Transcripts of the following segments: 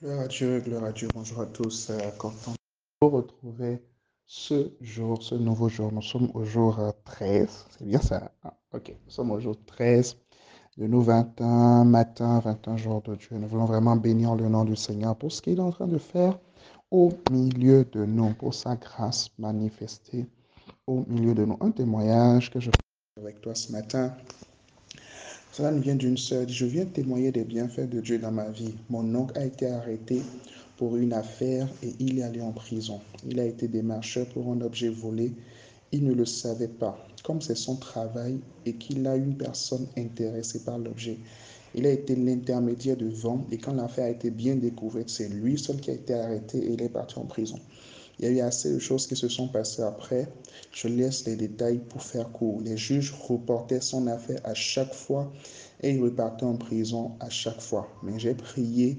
Gloire à Dieu, gloire à Dieu. Bonjour à tous. Euh, content de vous retrouver ce jour, ce nouveau jour. Nous sommes au jour 13. Euh, C'est bien ça? Ah, ok, nous sommes au jour 13 de nos 21 matins, 21 jours de Dieu. Nous voulons vraiment bénir le nom du Seigneur pour ce qu'il est en train de faire au milieu de nous, pour sa grâce manifestée au milieu de nous. Un témoignage que je fais avec toi ce matin. Cela nous vient d'une sœur. Je viens témoigner des bienfaits de Dieu dans ma vie. Mon oncle a été arrêté pour une affaire et il est allé en prison. Il a été démarcheur pour un objet volé. Il ne le savait pas. Comme c'est son travail et qu'il a une personne intéressée par l'objet, il a été l'intermédiaire de vente et quand l'affaire a été bien découverte, c'est lui seul qui a été arrêté et il est parti en prison. Il y a eu assez de choses qui se sont passées après. Je laisse les détails pour faire court. Les juges reportaient son affaire à chaque fois et il repartait en prison à chaque fois. Mais j'ai prié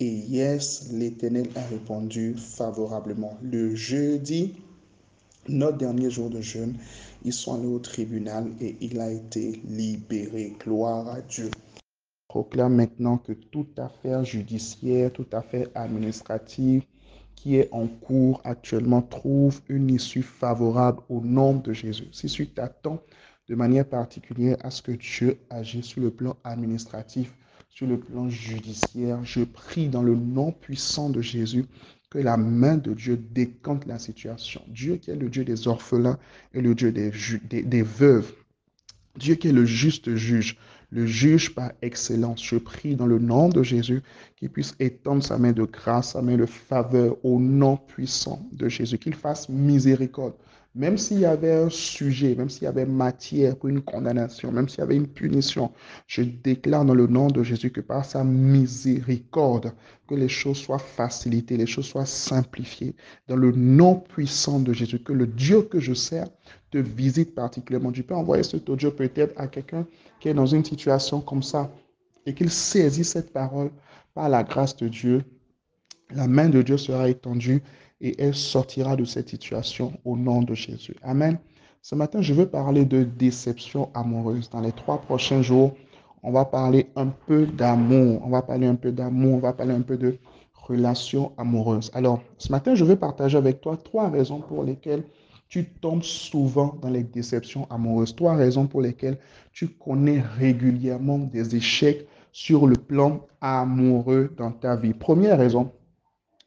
et yes, l'Éternel a répondu favorablement. Le jeudi, notre dernier jour de jeûne, ils sont allés au tribunal et il a été libéré. Gloire à Dieu proclame maintenant que toute affaire judiciaire, toute affaire administrative est en cours actuellement trouve une issue favorable au nom de Jésus. Si tu t'attends de manière particulière à ce que Dieu agisse sur le plan administratif, sur le plan judiciaire, je prie dans le nom puissant de Jésus que la main de Dieu décante la situation. Dieu qui est le Dieu des orphelins et le Dieu des veuves. Dieu qui est le juste juge le juge par excellence. Je prie dans le nom de Jésus qu'il puisse étendre sa main de grâce, sa main de faveur au nom puissant de Jésus, qu'il fasse miséricorde. Même s'il y avait un sujet, même s'il y avait matière pour une condamnation, même s'il y avait une punition, je déclare dans le nom de Jésus que par sa miséricorde, que les choses soient facilitées, les choses soient simplifiées. Dans le nom puissant de Jésus, que le Dieu que je sers te visite particulièrement. Tu peux envoyer cet audio peut-être à quelqu'un qui est dans une situation comme ça et qu'il saisit cette parole par la grâce de Dieu. La main de Dieu sera étendue et elle sortira de cette situation au nom de Jésus. Amen. Ce matin, je veux parler de déception amoureuse. Dans les trois prochains jours, on va parler un peu d'amour. On va parler un peu d'amour. On va parler un peu de relation amoureuse. Alors, ce matin, je veux partager avec toi trois raisons pour lesquelles tu tombes souvent dans les déceptions amoureuses. Trois raisons pour lesquelles tu connais régulièrement des échecs sur le plan amoureux dans ta vie. Première raison,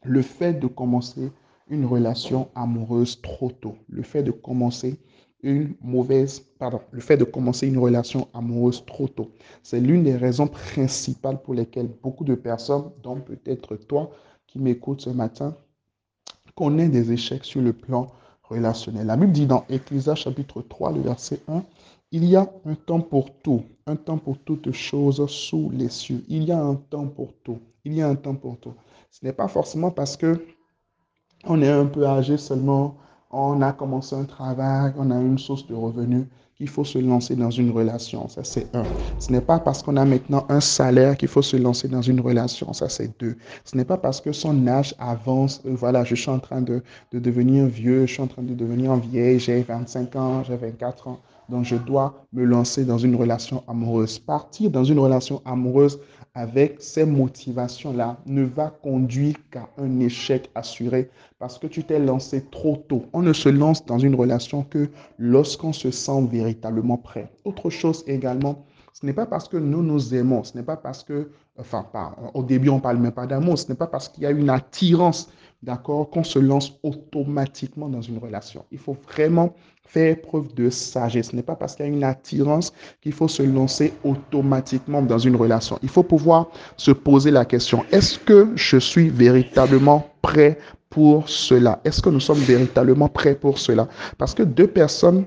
le fait de commencer une relation amoureuse trop tôt. Le fait de commencer une mauvaise, pardon, le fait de commencer une relation amoureuse trop tôt. C'est l'une des raisons principales pour lesquelles beaucoup de personnes, dont peut-être toi qui m'écoutes ce matin, connaissent des échecs sur le plan relationnel. La Bible dit dans Ecclésias chapitre 3, le verset 1, il y a un temps pour tout, un temps pour toutes choses sous les cieux. Il y a un temps pour tout. Il y a un temps pour tout. Ce n'est pas forcément parce que on est un peu âgé seulement, on a commencé un travail, on a une source de revenus, qu'il faut se lancer dans une relation. Ça, c'est un. Ce n'est pas parce qu'on a maintenant un salaire qu'il faut se lancer dans une relation. Ça, c'est deux. Ce n'est pas parce que son âge avance, euh, voilà, je suis en train de, de devenir vieux, je suis en train de devenir vieille, j'ai 25 ans, j'ai 24 ans. Donc, je dois me lancer dans une relation amoureuse. Partir dans une relation amoureuse avec ces motivations-là ne va conduire qu'à un échec assuré parce que tu t'es lancé trop tôt. On ne se lance dans une relation que lorsqu'on se sent véritablement prêt. Autre chose également, ce n'est pas parce que nous nous aimons, ce n'est pas parce que, enfin, au début on parle même pas d'amour, ce n'est pas parce qu'il y a une attirance d'accord, qu'on se lance automatiquement dans une relation. Il faut vraiment faire preuve de sagesse. Ce n'est pas parce qu'il y a une attirance qu'il faut se lancer automatiquement dans une relation. Il faut pouvoir se poser la question, est-ce que je suis véritablement prêt pour cela? Est-ce que nous sommes véritablement prêts pour cela? Parce que deux personnes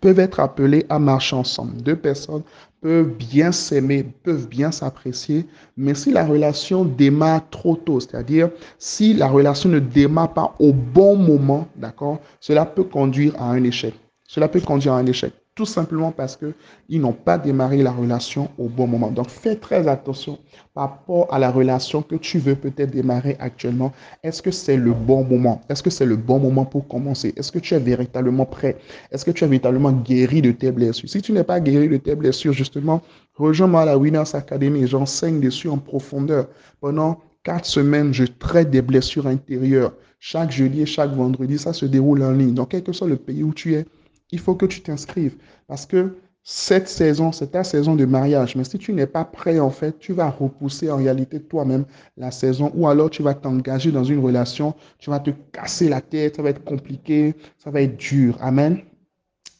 peuvent être appelées à marcher ensemble. Deux personnes peuvent bien s'aimer, peuvent bien s'apprécier, mais si la relation démarre trop tôt, c'est-à-dire si la relation ne démarre pas au bon moment, d'accord, cela peut conduire à un échec. Cela peut conduire à un échec tout simplement parce qu'ils n'ont pas démarré la relation au bon moment. Donc, fais très attention par rapport à la relation que tu veux peut-être démarrer actuellement. Est-ce que c'est le bon moment? Est-ce que c'est le bon moment pour commencer? Est-ce que tu es véritablement prêt? Est-ce que tu es véritablement guéri de tes blessures? Si tu n'es pas guéri de tes blessures, justement, rejoins-moi à la Winners Academy. J'enseigne dessus en profondeur pendant quatre semaines, je traite des blessures intérieures. Chaque jeudi et chaque vendredi, ça se déroule en ligne. Donc, quel que soit le pays où tu es, il faut que tu t'inscrives. Parce que cette saison, c'est ta saison de mariage. Mais si tu n'es pas prêt, en fait, tu vas repousser en réalité toi-même la saison ou alors tu vas t'engager dans une relation, tu vas te casser la tête, ça va être compliqué, ça va être dur. Amen.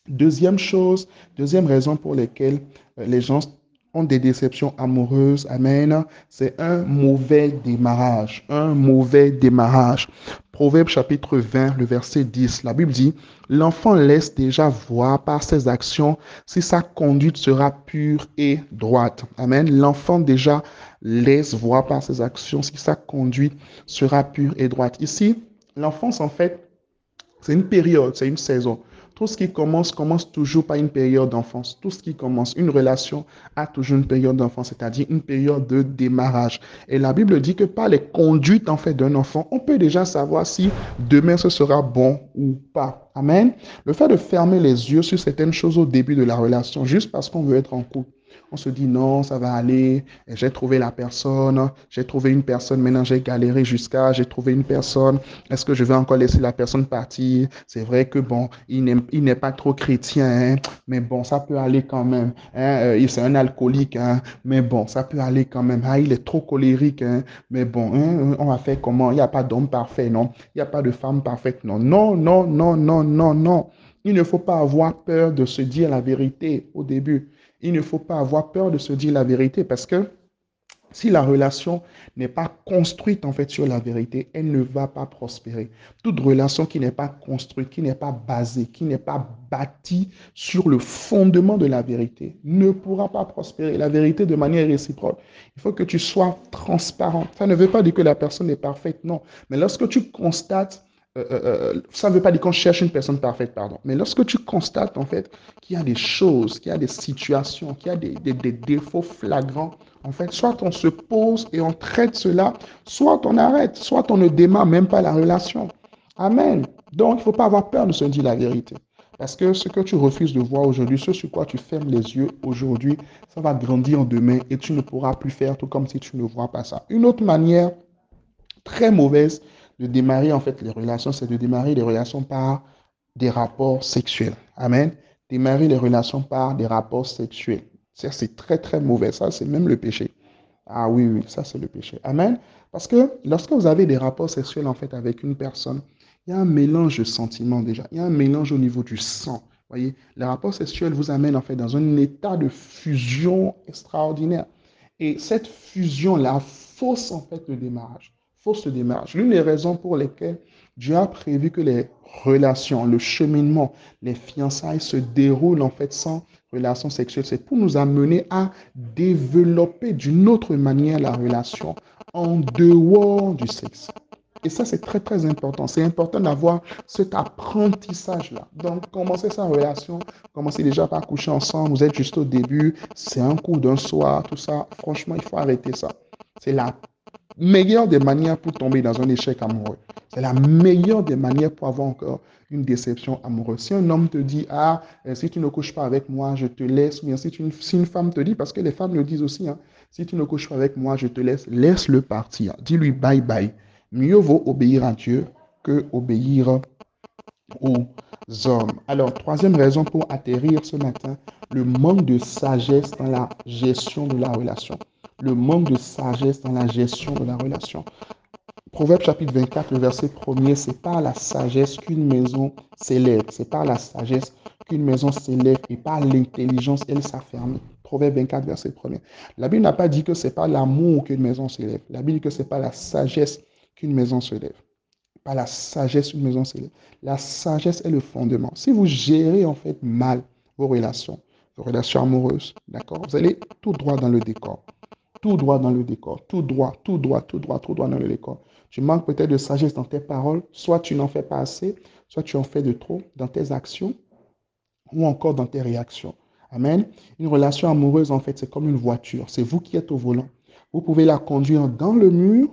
Deuxième chose, deuxième raison pour laquelle euh, les gens ont des déceptions amoureuses, amen, c'est un mauvais démarrage, un mauvais démarrage. Proverbe chapitre 20, le verset 10, la Bible dit, l'enfant laisse déjà voir par ses actions si sa conduite sera pure et droite. Amen. L'enfant déjà laisse voir par ses actions si sa conduite sera pure et droite. Ici, l'enfance, en fait, c'est une période, c'est une saison. Tout ce qui commence commence toujours par une période d'enfance. Tout ce qui commence, une relation a toujours une période d'enfance, c'est-à-dire une période de démarrage. Et la Bible dit que par les conduites d'un enfant, on peut déjà savoir si demain ce sera bon ou pas. Amen. Le fait de fermer les yeux sur certaines choses au début de la relation, juste parce qu'on veut être en couple, on se dit non, ça va aller, j'ai trouvé la personne, j'ai trouvé une personne, maintenant j'ai galéré jusqu'à, j'ai trouvé une personne, est-ce que je vais encore laisser la personne partir? C'est vrai que bon, il n'est pas trop chrétien, hein, mais bon, ça peut aller quand même. Hein, euh, c'est un alcoolique, hein, mais bon, ça peut aller quand même. Ah, il est trop colérique, hein, mais bon, on va faire comment? Il n'y a pas d'homme parfait, non? Il n'y a pas de femme parfaite, non? Non, non, non, non, non, non. Il ne faut pas avoir peur de se dire la vérité au début. Il ne faut pas avoir peur de se dire la vérité parce que si la relation n'est pas construite en fait sur la vérité, elle ne va pas prospérer. Toute relation qui n'est pas construite, qui n'est pas basée, qui n'est pas bâtie sur le fondement de la vérité ne pourra pas prospérer. La vérité de manière réciproque. Il faut que tu sois transparent. Ça ne veut pas dire que la personne est parfaite, non. Mais lorsque tu constates euh, euh, euh, ça ne veut pas dire qu'on cherche une personne parfaite, pardon. Mais lorsque tu constates en fait qu'il y a des choses, qu'il y a des situations, qu'il y a des, défauts flagrants, en fait, soit on se pose et on traite cela, soit on arrête, soit on ne démarre même pas la relation. Amen. Donc, il ne faut pas avoir peur de se dire la vérité. Parce que ce que tu refuses de voir aujourd'hui, ce sur quoi tu fermes les yeux aujourd'hui, ça va grandir demain et tu ne pourras plus faire tout comme si tu ne vois pas ça. Une autre manière très mauvaise de démarrer en fait les relations, c'est de démarrer les relations par des rapports sexuels. Amen. Démarrer les relations par des rapports sexuels. C'est très, très mauvais. Ça, c'est même le péché. Ah oui, oui, ça, c'est le péché. Amen. Parce que lorsque vous avez des rapports sexuels en fait avec une personne, il y a un mélange de sentiments déjà. Il y a un mélange au niveau du sang. Voyez, les rapports sexuels vous amènent en fait dans un état de fusion extraordinaire. Et cette fusion-là fausse en fait le démarrage fausse démarche. L'une des raisons pour lesquelles Dieu a prévu que les relations, le cheminement, les fiançailles se déroulent en fait sans relation sexuelle, c'est pour nous amener à développer d'une autre manière la relation en dehors du sexe. Et ça, c'est très, très important. C'est important d'avoir cet apprentissage-là. Donc, commencez sa relation, commencez déjà par coucher ensemble, vous êtes juste au début, c'est un coup d'un soir, tout ça. Franchement, il faut arrêter ça. C'est la meilleure des manières pour tomber dans un échec amoureux. C'est la meilleure des manières pour avoir encore une déception amoureuse. Si un homme te dit, ah, euh, si tu ne couches pas avec moi, je te laisse, ou bien si, une, une femme te dit, parce que les femmes le disent aussi, hein, si tu ne couches pas avec moi, je te laisse, laisse-le partir. Dis-lui bye bye. Mieux vaut obéir à Dieu que obéir aux hommes. Alors, troisième raison pour atterrir ce matin, le manque de sagesse dans la gestion de la relation le manque de sagesse dans la gestion de la relation. Proverbe chapitre 24, le verset premier, c'est par la sagesse qu'une maison s'élève. C'est par la sagesse qu'une maison s'élève et par l'intelligence, elle s'affermit. Proverbe 24, verset premier. La Bible n'a pas dit que c'est par l'amour qu'une maison s'élève. La Bible dit que c'est par la sagesse qu'une maison s'élève. Par la sagesse, une maison s'élève. La sagesse est le fondement. Si vous gérez en fait mal vos relations, vos relations amoureuses, d'accord, vous allez tout droit dans le décor tout droit dans le décor, tout droit, tout droit, tout droit, tout droit dans le décor. Tu manques peut-être de sagesse dans tes paroles, soit tu n'en fais pas assez, soit tu en fais de trop dans tes actions ou encore dans tes réactions. Amen. Une relation amoureuse, en fait, c'est comme une voiture. C'est vous qui êtes au volant. Vous pouvez la conduire dans le mur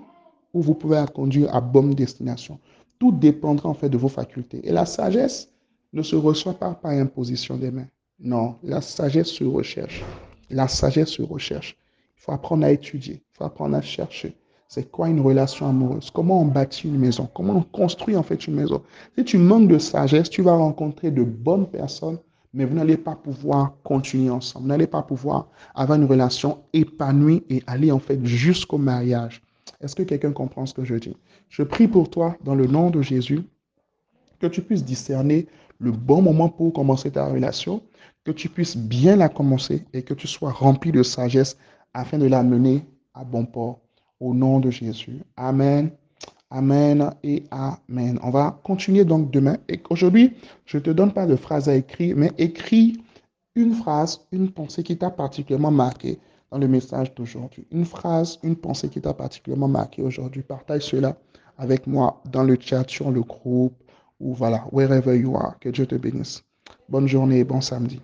ou vous pouvez la conduire à bonne destination. Tout dépendra en fait de vos facultés. Et la sagesse ne se reçoit pas par imposition des mains. Non, la sagesse se recherche. La sagesse se recherche. Il faut apprendre à étudier, il faut apprendre à chercher. c'est quoi une relation amoureuse, comment on bâtit une maison, comment on construit en fait une maison? Si tu manques de sagesse, tu vas rencontrer de bonnes personnes, mais vous n'allez pas pouvoir continuer ensemble, vous n'allez pas pouvoir avoir une relation épanouie et aller en fait jusqu'au mariage. Est-ce que quelqu'un comprend ce que je dis? Je prie pour toi dans le nom de Jésus que tu puisses discerner le bon moment pour commencer ta relation, que tu puisses bien la commencer et que tu sois rempli de sagesse afin de la mener à bon port. Au nom de Jésus. Amen. Amen et Amen. On va continuer donc demain. Et aujourd'hui, je ne te donne pas de phrase à écrire, mais écris une phrase, une pensée qui t'a particulièrement marqué dans le message d'aujourd'hui. Une phrase, une pensée qui t'a particulièrement marqué aujourd'hui. Partage cela avec moi dans le chat, sur le groupe, ou voilà, wherever you are. Que Dieu te bénisse. Bonne journée et bon samedi.